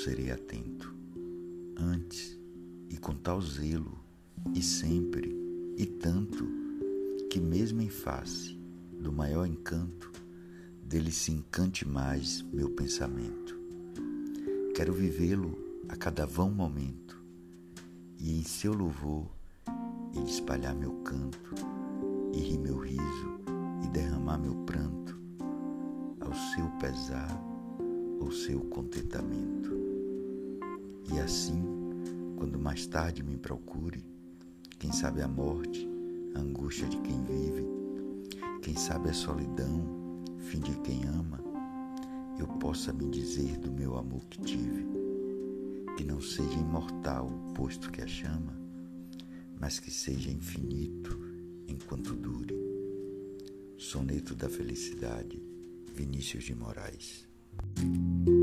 serei atento. Antes, e com tal zelo, e sempre, e tanto, que mesmo em face do maior encanto, dele se encante mais meu pensamento. Quero vivê-lo a cada vão momento, e em seu louvor e espalhar meu canto, e rir meu riso, e derramar meu pranto, ao seu pesar ou seu contentamento. E assim, quando mais tarde me procure, quem sabe a morte, a angústia de quem vive, quem sabe a solidão, fim de quem ama, eu possa me dizer do meu amor que tive, que não seja imortal, posto que a chama, mas que seja infinito enquanto dure. Soneto da Felicidade, Vinícius de Moraes. thank you